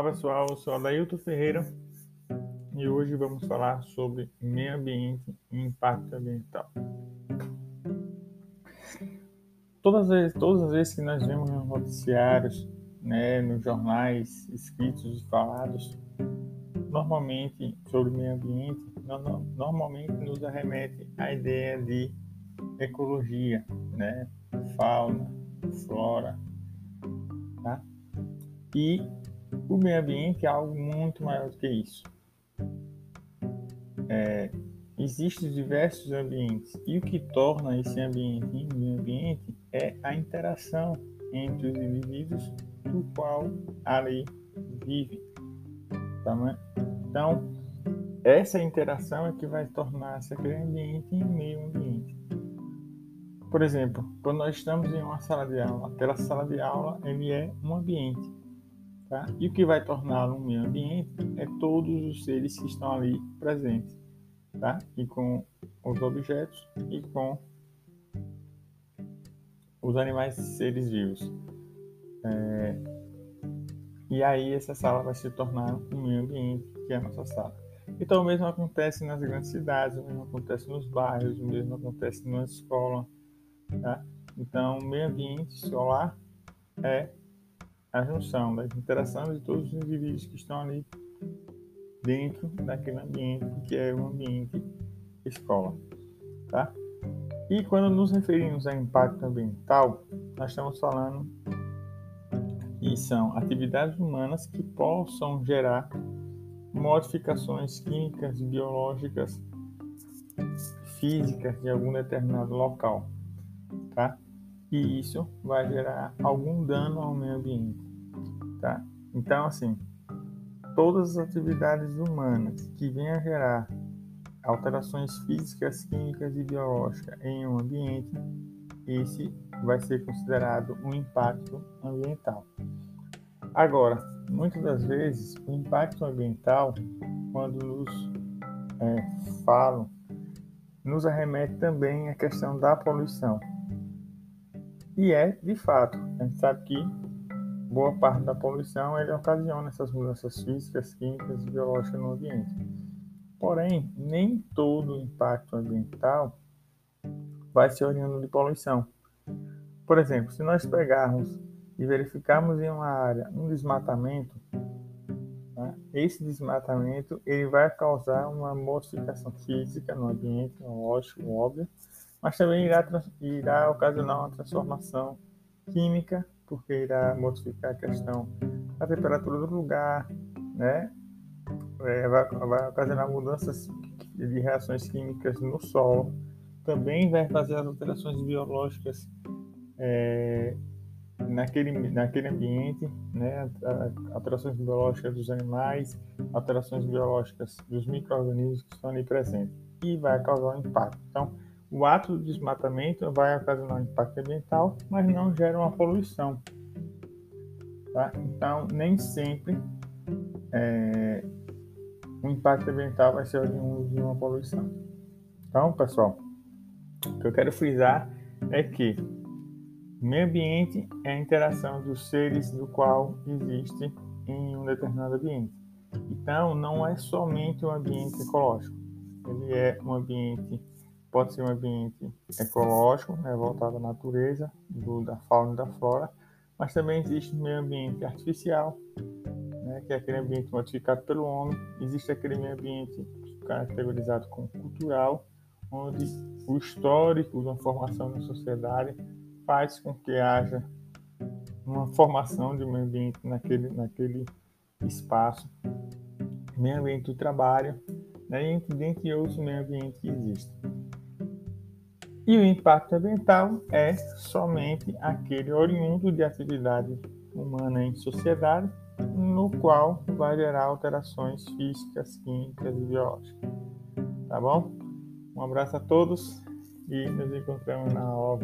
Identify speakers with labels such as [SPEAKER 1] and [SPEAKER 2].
[SPEAKER 1] Olá pessoal, eu sou Adailton Ferreira e hoje vamos falar sobre meio ambiente e impacto ambiental. Todas as vezes, todas as vezes que nós vemos nos noticiários, né, nos jornais escritos e falados, normalmente sobre meio ambiente, normalmente nos arremete à ideia de ecologia, né, fauna, flora, tá? E o meio ambiente é algo muito maior do que isso. É, existem diversos ambientes e o que torna esse ambiente um meio ambiente é a interação entre os indivíduos do qual ali vive. Tá? Então, essa interação é que vai tornar aquele ambiente em meio ambiente. Por exemplo, quando nós estamos em uma sala de aula, aquela sala de aula ele é um ambiente Tá? E o que vai torná-lo um meio ambiente é todos os seres que estão ali presentes, tá? E com os objetos e com os animais seres vivos. É... E aí essa sala vai se tornar um meio ambiente, que é a nossa sala. Então o mesmo acontece nas grandes cidades, o mesmo acontece nos bairros, o mesmo acontece numa escola, tá? Então o meio ambiente escolar é a junção das interações de todos os indivíduos que estão ali dentro daquele ambiente que é o ambiente escola, tá? E quando nos referimos a impacto ambiental, nós estamos falando que são atividades humanas que possam gerar modificações químicas, biológicas, físicas de algum determinado local, tá? E isso vai gerar algum dano ao meio ambiente, tá? Então, assim, todas as atividades humanas que venham a gerar alterações físicas, químicas e biológicas em um ambiente, esse vai ser considerado um impacto ambiental. Agora, muitas das vezes, o impacto ambiental, quando nos é, falam, nos arremete também à questão da poluição. E é, de fato, a gente sabe que boa parte da poluição ele ocasiona essas mudanças físicas, químicas e biológicas no ambiente. Porém, nem todo o impacto ambiental vai ser oriundo de poluição. Por exemplo, se nós pegarmos e verificarmos em uma área um desmatamento, né, esse desmatamento ele vai causar uma modificação física no ambiente, lógico, óbvio, mas também irá, irá ocasionar uma transformação química, porque irá modificar a questão da temperatura do lugar, né? É, vai, vai ocasionar mudanças de reações químicas no solo, também vai fazer as alterações biológicas é, naquele, naquele ambiente, né? alterações biológicas dos animais, alterações biológicas dos micro-organismos que estão ali presentes, e vai causar um impacto. Então, o ato do desmatamento vai ocasionar um impacto ambiental, mas não gera uma poluição. Tá? Então, nem sempre é, o impacto ambiental vai ser oriundo de uma poluição. Então, pessoal, o que eu quero frisar é que meio ambiente é a interação dos seres do qual existe em um determinado ambiente. Então, não é somente um ambiente ecológico, ele é um ambiente pode ser um ambiente ecológico, né, voltado à natureza, do, da fauna e da flora, mas também existe um meio ambiente artificial, né, que é aquele ambiente modificado pelo homem. Existe aquele meio ambiente categorizado como cultural, onde o histórico uma formação da sociedade faz com que haja uma formação de meio ambiente naquele, naquele espaço. Meio ambiente do trabalho, né, entre, dentre outros meio ambientes que existem. E o impacto ambiental é somente aquele oriundo de atividade humana em sociedade, no qual vai gerar alterações físicas, químicas e biológicas. Tá bom? Um abraço a todos e nos encontramos na aula